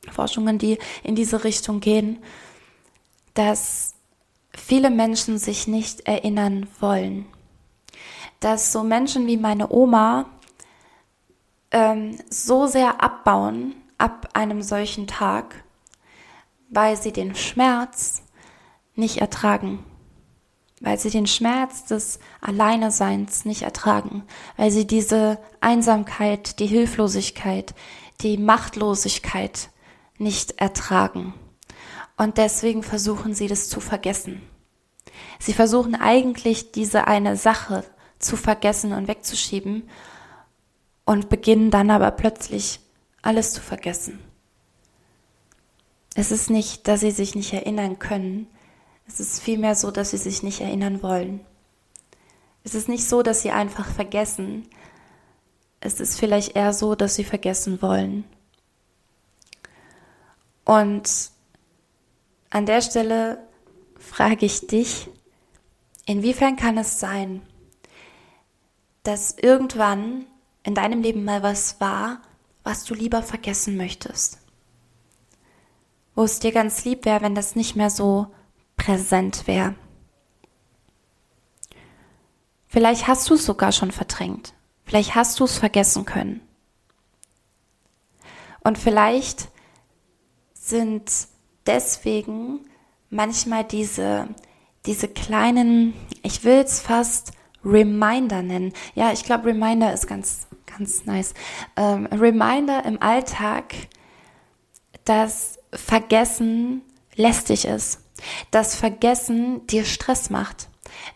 Forschungen, die in diese Richtung gehen, dass viele Menschen sich nicht erinnern wollen. Dass so Menschen wie meine Oma ähm, so sehr abbauen ab einem solchen Tag, weil sie den Schmerz nicht ertragen, weil sie den Schmerz des Alleineseins nicht ertragen, weil sie diese Einsamkeit, die Hilflosigkeit, die Machtlosigkeit nicht ertragen. Und deswegen versuchen sie das zu vergessen. Sie versuchen eigentlich diese eine Sache zu vergessen und wegzuschieben und beginnen dann aber plötzlich alles zu vergessen. Es ist nicht, dass sie sich nicht erinnern können, es ist vielmehr so, dass sie sich nicht erinnern wollen. Es ist nicht so, dass sie einfach vergessen, es ist vielleicht eher so, dass sie vergessen wollen. Und an der Stelle frage ich dich, inwiefern kann es sein, dass irgendwann in deinem Leben mal was war, was du lieber vergessen möchtest? Wo es dir ganz lieb wäre, wenn das nicht mehr so präsent wäre. Vielleicht hast du es sogar schon verdrängt. Vielleicht hast du es vergessen können. Und vielleicht sind deswegen manchmal diese, diese kleinen, ich will es fast Reminder nennen. Ja, ich glaube, Reminder ist ganz, ganz nice. Ähm, Reminder im Alltag, dass Vergessen lästig ist, dass Vergessen dir Stress macht,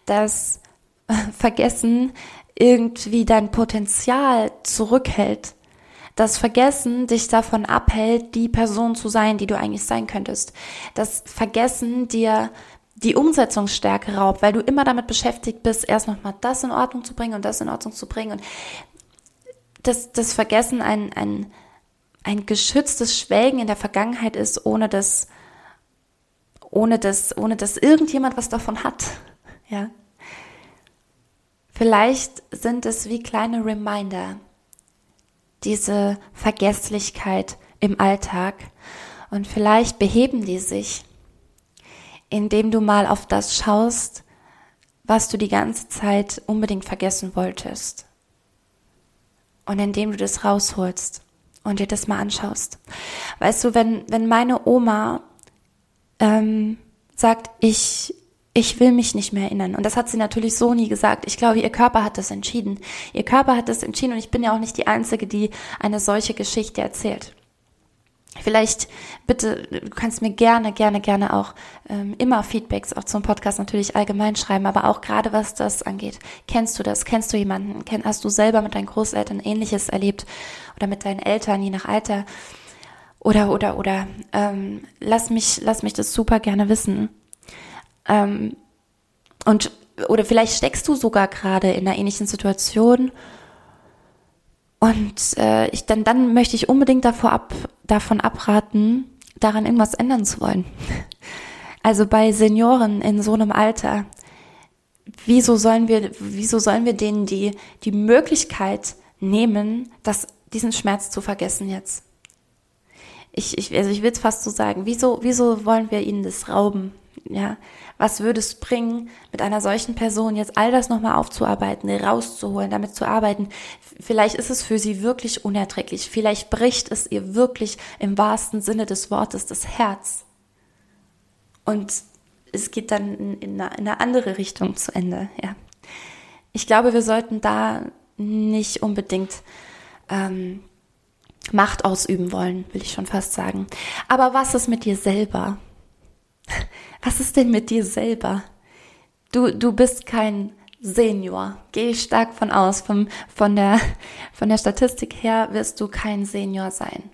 dass Vergessen irgendwie dein Potenzial zurückhält, das Vergessen dich davon abhält, die Person zu sein, die du eigentlich sein könntest. Das Vergessen dir die Umsetzungsstärke raubt, weil du immer damit beschäftigt bist, erst nochmal das in Ordnung zu bringen und das in Ordnung zu bringen. Und das, das Vergessen ein, ein, ein geschütztes Schwelgen in der Vergangenheit ist, ohne dass, ohne dass, ohne dass irgendjemand was davon hat. Ja. Vielleicht sind es wie kleine Reminder, diese Vergesslichkeit im Alltag. Und vielleicht beheben die sich, indem du mal auf das schaust, was du die ganze Zeit unbedingt vergessen wolltest. Und indem du das rausholst und dir das mal anschaust. Weißt du, wenn, wenn meine Oma ähm, sagt, ich ich will mich nicht mehr erinnern. Und das hat sie natürlich so nie gesagt. Ich glaube, ihr Körper hat das entschieden. Ihr Körper hat das entschieden und ich bin ja auch nicht die Einzige, die eine solche Geschichte erzählt. Vielleicht bitte, du kannst mir gerne, gerne, gerne auch ähm, immer Feedbacks auch zum Podcast natürlich allgemein schreiben, aber auch gerade was das angeht. Kennst du das? Kennst du jemanden? Hast du selber mit deinen Großeltern Ähnliches erlebt oder mit deinen Eltern, je nach Alter? Oder oder oder ähm, lass mich, lass mich das super gerne wissen. Ähm, und oder vielleicht steckst du sogar gerade in einer ähnlichen Situation. Und äh, ich dann, dann möchte ich unbedingt davor ab, davon abraten, daran irgendwas ändern zu wollen. Also bei Senioren in so einem Alter, wieso sollen wir, wieso sollen wir denen die, die Möglichkeit nehmen, das, diesen Schmerz zu vergessen jetzt? Ich, ich, also ich will es fast so sagen, wieso, wieso wollen wir ihnen das rauben? Ja, was würde es bringen, mit einer solchen Person jetzt all das nochmal aufzuarbeiten, rauszuholen, damit zu arbeiten? Vielleicht ist es für sie wirklich unerträglich. Vielleicht bricht es ihr wirklich im wahrsten Sinne des Wortes das Herz. Und es geht dann in, in, eine, in eine andere Richtung zu Ende, ja. Ich glaube, wir sollten da nicht unbedingt ähm, Macht ausüben wollen, will ich schon fast sagen. Aber was ist mit dir selber? Was ist denn mit dir selber? Du, du bist kein Senior. Geh stark von aus. Vom, von, der, von der Statistik her wirst du kein Senior sein.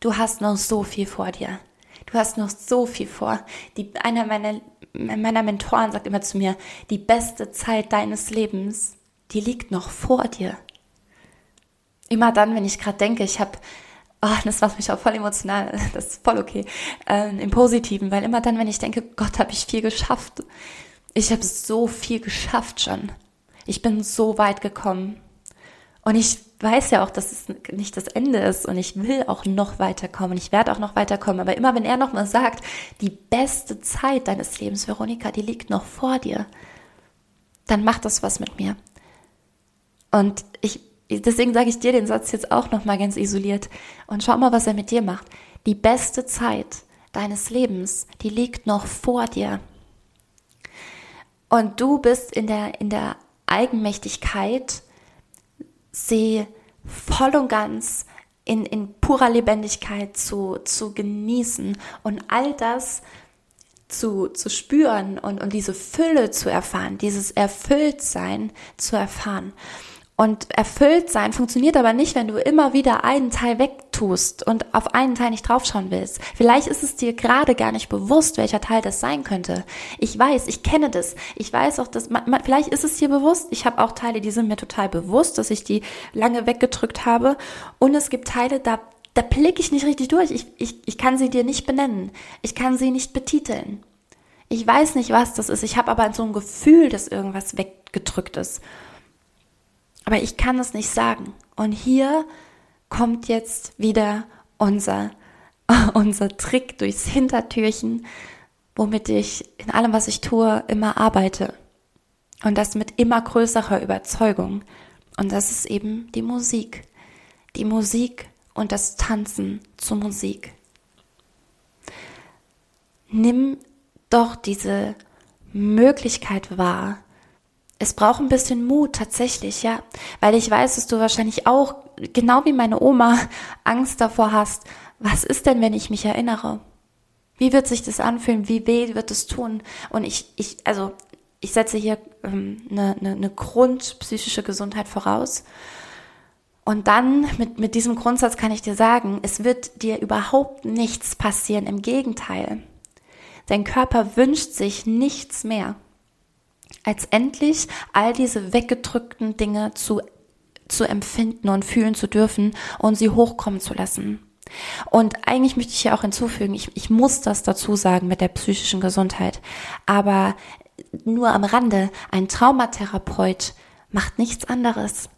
Du hast noch so viel vor dir. Du hast noch so viel vor. Die, einer meiner, meiner Mentoren sagt immer zu mir, die beste Zeit deines Lebens, die liegt noch vor dir. Immer dann, wenn ich gerade denke, ich habe oh, das macht mich auch voll emotional, das ist voll okay, ähm, im Positiven, weil immer dann, wenn ich denke, Gott, habe ich viel geschafft. Ich habe so viel geschafft schon. Ich bin so weit gekommen. Und ich weiß ja auch, dass es nicht das Ende ist und ich will auch noch weiterkommen. Ich werde auch noch weiterkommen. Aber immer wenn er nochmal sagt, die beste Zeit deines Lebens, Veronika, die liegt noch vor dir, dann macht das was mit mir. Und ich deswegen sage ich dir den Satz jetzt auch nochmal ganz isoliert. Und schau mal, was er mit dir macht. Die beste Zeit deines Lebens, die liegt noch vor dir. Und du bist in der, in der Eigenmächtigkeit, sie voll und ganz in, in purer Lebendigkeit zu, zu genießen und all das zu, zu spüren und, und diese Fülle zu erfahren, dieses Erfülltsein zu erfahren. Und erfüllt sein funktioniert aber nicht, wenn du immer wieder einen Teil wegtust und auf einen Teil nicht draufschauen willst. Vielleicht ist es dir gerade gar nicht bewusst, welcher Teil das sein könnte. Ich weiß, ich kenne das. Ich weiß auch, dass man, vielleicht ist es dir bewusst. Ich habe auch Teile, die sind mir total bewusst, dass ich die lange weggedrückt habe. Und es gibt Teile, da da blicke ich nicht richtig durch. Ich, ich, ich kann sie dir nicht benennen. Ich kann sie nicht betiteln. Ich weiß nicht, was das ist. Ich habe aber so ein Gefühl, dass irgendwas weggedrückt ist. Aber ich kann es nicht sagen. Und hier kommt jetzt wieder unser, unser Trick durchs Hintertürchen, womit ich in allem, was ich tue, immer arbeite. Und das mit immer größerer Überzeugung. Und das ist eben die Musik. Die Musik und das Tanzen zur Musik. Nimm doch diese Möglichkeit wahr, es braucht ein bisschen Mut tatsächlich, ja, weil ich weiß, dass du wahrscheinlich auch, genau wie meine Oma, Angst davor hast. Was ist denn, wenn ich mich erinnere? Wie wird sich das anfühlen? Wie weh wird es tun? Und ich, ich, also ich setze hier ähm, eine, eine, eine grundpsychische Gesundheit voraus. Und dann mit, mit diesem Grundsatz kann ich dir sagen, es wird dir überhaupt nichts passieren. Im Gegenteil. Dein Körper wünscht sich nichts mehr als endlich all diese weggedrückten Dinge zu, zu empfinden und fühlen zu dürfen und sie hochkommen zu lassen. Und eigentlich möchte ich hier auch hinzufügen, ich, ich muss das dazu sagen mit der psychischen Gesundheit, aber nur am Rande, ein Traumatherapeut macht nichts anderes.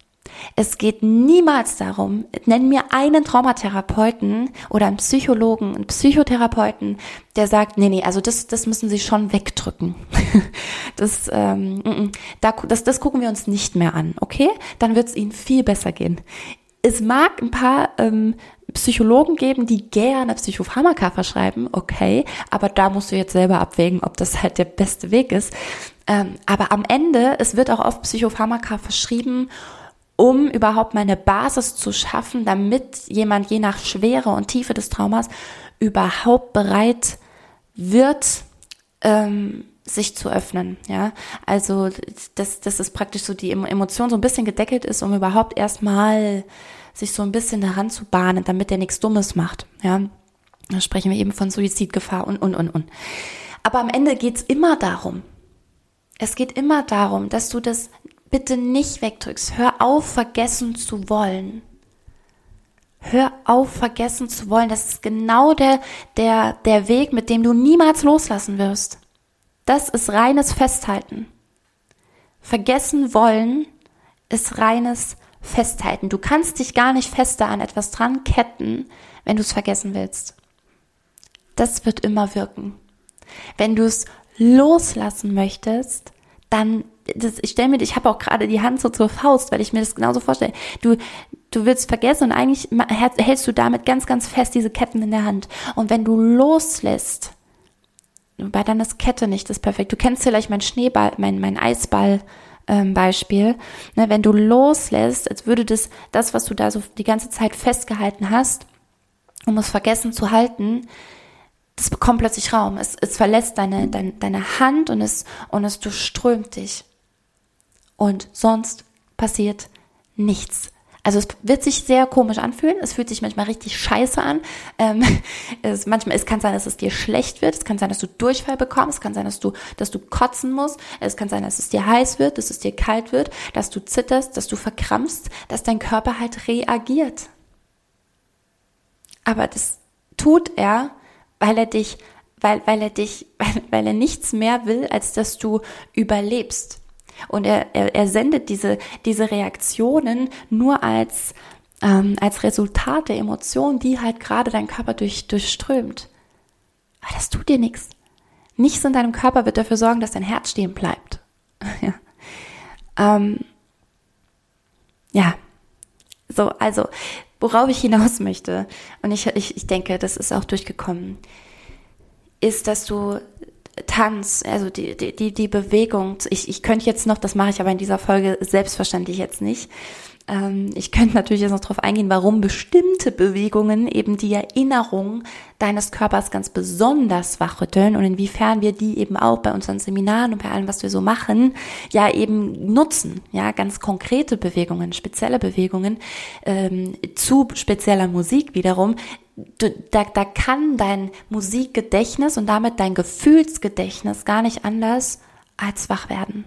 Es geht niemals darum, nenn mir einen Traumatherapeuten oder einen Psychologen, einen Psychotherapeuten, der sagt, nee, nee, also das, das müssen Sie schon wegdrücken. Das, ähm, mm, mm, das, das gucken wir uns nicht mehr an, okay? Dann wird es Ihnen viel besser gehen. Es mag ein paar ähm, Psychologen geben, die gerne Psychopharmaka verschreiben, okay, aber da musst du jetzt selber abwägen, ob das halt der beste Weg ist. Ähm, aber am Ende, es wird auch oft Psychopharmaka verschrieben, um überhaupt mal eine Basis zu schaffen, damit jemand je nach Schwere und Tiefe des Traumas überhaupt bereit wird, ähm, sich zu öffnen, ja. Also, dass, dass es praktisch so die Emotion so ein bisschen gedeckelt ist, um überhaupt erstmal sich so ein bisschen daran zu bahnen, damit der nichts Dummes macht, ja. Da sprechen wir eben von Suizidgefahr und, und, und, und. Aber am Ende geht's immer darum, es geht immer darum, dass du das bitte nicht wegdrückst. Hör auf, vergessen zu wollen. Hör auf, vergessen zu wollen. Das ist genau der, der, der Weg, mit dem du niemals loslassen wirst. Das ist reines Festhalten. Vergessen wollen ist reines Festhalten. Du kannst dich gar nicht fester an etwas dran ketten, wenn du es vergessen willst. Das wird immer wirken. Wenn du es loslassen möchtest, dann das, ich stelle mir, ich habe auch gerade die Hand so zur Faust, weil ich mir das genauso vorstelle. Du, du willst vergessen und eigentlich hältst du damit ganz, ganz fest diese Ketten in der Hand. Und wenn du loslässt, bei dann ist Kette nicht das perfekt. Du kennst vielleicht mein Schneeball, mein, mein Eisball, ähm, Beispiel. Ne, wenn du loslässt, als würde das, das, was du da so die ganze Zeit festgehalten hast, um es vergessen zu halten, das bekommt plötzlich Raum. Es, es verlässt deine, deine, deine Hand und es, und es durchströmt dich und sonst passiert nichts. Also es wird sich sehr komisch anfühlen. Es fühlt sich manchmal richtig scheiße an. Ähm, es, manchmal es kann sein, dass es dir schlecht wird. Es kann sein, dass du Durchfall bekommst. Es kann sein, dass du, dass du kotzen musst. Es kann sein, dass es dir heiß wird, dass es dir kalt wird, dass du zitterst, dass du verkrampfst, dass dein Körper halt reagiert. Aber das tut er, weil er dich, weil, weil er dich, weil, weil er nichts mehr will, als dass du überlebst. Und er, er, er sendet diese, diese Reaktionen nur als, ähm, als Resultat der Emotionen, die halt gerade dein Körper durch, durchströmt. Aber das tut dir nichts. Nichts in deinem Körper wird dafür sorgen, dass dein Herz stehen bleibt. ja. Ähm, ja. So, also, worauf ich hinaus möchte, und ich, ich, ich denke, das ist auch durchgekommen, ist, dass du Tanz, also die, die, die Bewegung, ich, ich könnte jetzt noch, das mache ich aber in dieser Folge selbstverständlich jetzt nicht, Ähm, ich könnte natürlich jetzt noch darauf eingehen, warum bestimmte Bewegungen eben die Erinnerung deines Körpers ganz besonders wachrütteln und inwiefern wir die eben auch bei unseren Seminaren und bei allem, was wir so machen, ja eben nutzen. Ja, ganz konkrete Bewegungen, spezielle Bewegungen ähm, zu spezieller Musik wiederum. Du, da, da kann dein Musikgedächtnis und damit dein Gefühlsgedächtnis gar nicht anders als wach werden.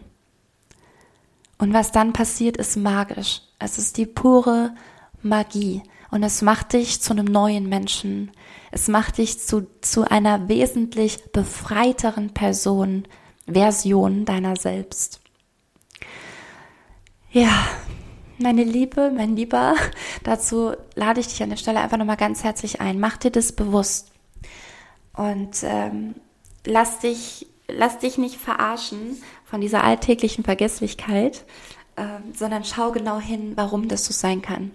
Und was dann passiert, ist magisch. Es ist die pure Magie. Und es macht dich zu einem neuen Menschen. Es macht dich zu, zu einer wesentlich befreiteren Person, Version deiner selbst. Ja, meine Liebe, mein Lieber, dazu lade ich dich an der Stelle einfach nochmal ganz herzlich ein. Mach dir das bewusst. Und ähm, lass dich lass dich nicht verarschen von dieser alltäglichen Vergesslichkeit, äh, sondern schau genau hin, warum das so sein kann.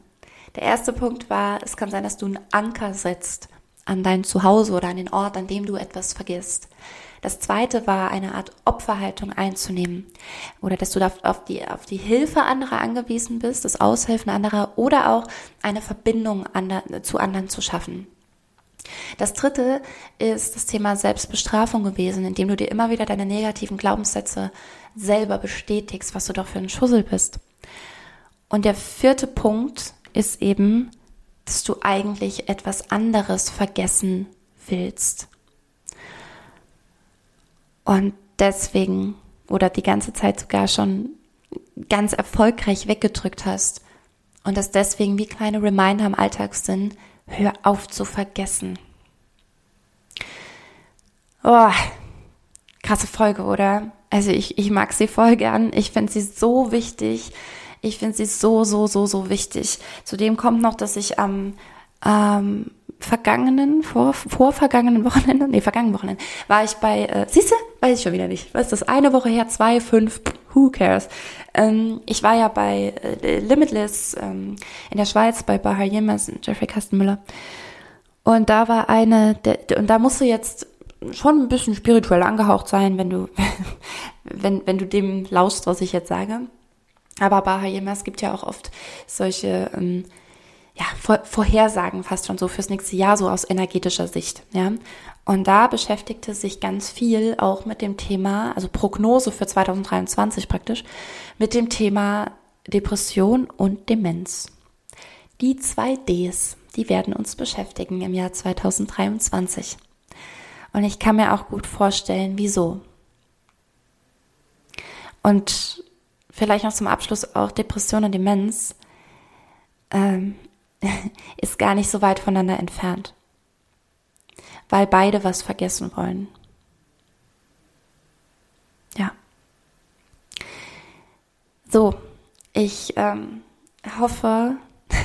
Der erste Punkt war, es kann sein, dass du einen Anker setzt an dein Zuhause oder an den Ort, an dem du etwas vergisst. Das zweite war, eine Art Opferhaltung einzunehmen oder dass du auf die, auf die Hilfe anderer angewiesen bist, das Aushelfen anderer oder auch eine Verbindung zu anderen zu schaffen. Das dritte ist das Thema Selbstbestrafung gewesen, indem du dir immer wieder deine negativen Glaubenssätze selber bestätigst, was du doch für ein Schussel bist. Und der vierte Punkt ist eben, dass du eigentlich etwas anderes vergessen willst. Und deswegen oder die ganze Zeit sogar schon ganz erfolgreich weggedrückt hast. Und das deswegen wie kleine Reminder im Alltag sind, Hör auf zu vergessen. Oh, krasse Folge, oder? Also ich, ich mag sie voll gern. Ich finde sie so wichtig. Ich finde sie so, so, so, so wichtig. Zudem kommt noch, dass ich am ähm, vergangenen, vor, vor vergangenen Wochenende, nee, vergangenen Wochenende, war ich bei, äh, siehste, weiß ich schon wieder nicht. Was ist das? Eine Woche her, zwei, fünf, who cares? Ähm, ich war ja bei äh, Limitless ähm, in der Schweiz bei Bahar Yilmaz und Jeffrey Kastenmüller. Und da war eine, der, und da musst du jetzt schon ein bisschen spirituell angehaucht sein, wenn du, wenn, wenn du dem lauschst, was ich jetzt sage. Aber Bahar Yilmaz gibt ja auch oft solche, ähm, ja, Vor Vorhersagen fast schon so fürs nächste Jahr, so aus energetischer Sicht, ja. Und da beschäftigte sich ganz viel auch mit dem Thema, also Prognose für 2023 praktisch, mit dem Thema Depression und Demenz. Die zwei Ds, die werden uns beschäftigen im Jahr 2023. Und ich kann mir auch gut vorstellen, wieso. Und vielleicht noch zum Abschluss auch Depression und Demenz ähm, ist gar nicht so weit voneinander entfernt weil beide was vergessen wollen. Ja. So, ich ähm, hoffe,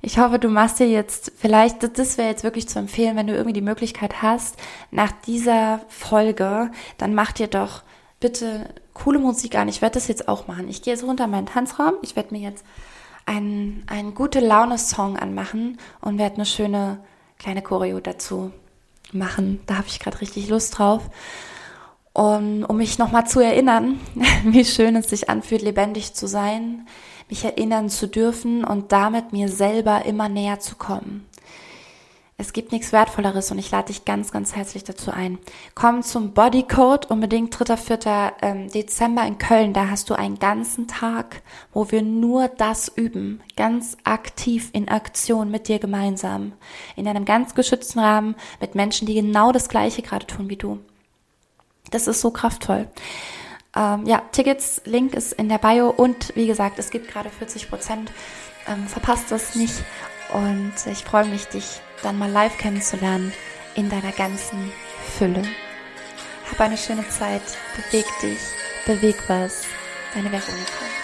ich hoffe, du machst dir jetzt vielleicht, das wäre jetzt wirklich zu empfehlen, wenn du irgendwie die Möglichkeit hast, nach dieser Folge, dann mach dir doch bitte coole Musik an. Ich werde das jetzt auch machen. Ich gehe jetzt runter in meinen Tanzraum. Ich werde mir jetzt einen, einen gute Laune-Song anmachen und werde eine schöne kleine Choreo dazu machen. Da habe ich gerade richtig Lust drauf. Und um mich nochmal zu erinnern, wie schön es sich anfühlt, lebendig zu sein, mich erinnern zu dürfen und damit mir selber immer näher zu kommen. Es gibt nichts Wertvolleres und ich lade dich ganz, ganz herzlich dazu ein. Komm zum Bodycode, unbedingt 3. 4. Ähm, Dezember in Köln. Da hast du einen ganzen Tag, wo wir nur das üben. Ganz aktiv in Aktion mit dir gemeinsam. In einem ganz geschützten Rahmen mit Menschen, die genau das Gleiche gerade tun wie du. Das ist so kraftvoll. Ähm, ja, Tickets, Link ist in der Bio und wie gesagt, es gibt gerade 40 Prozent. Ähm, verpasst das nicht und ich freue mich, dich dann mal live kennenzulernen in deiner ganzen Fülle. Hab eine schöne Zeit, beweg dich, beweg was. Deine Veronika.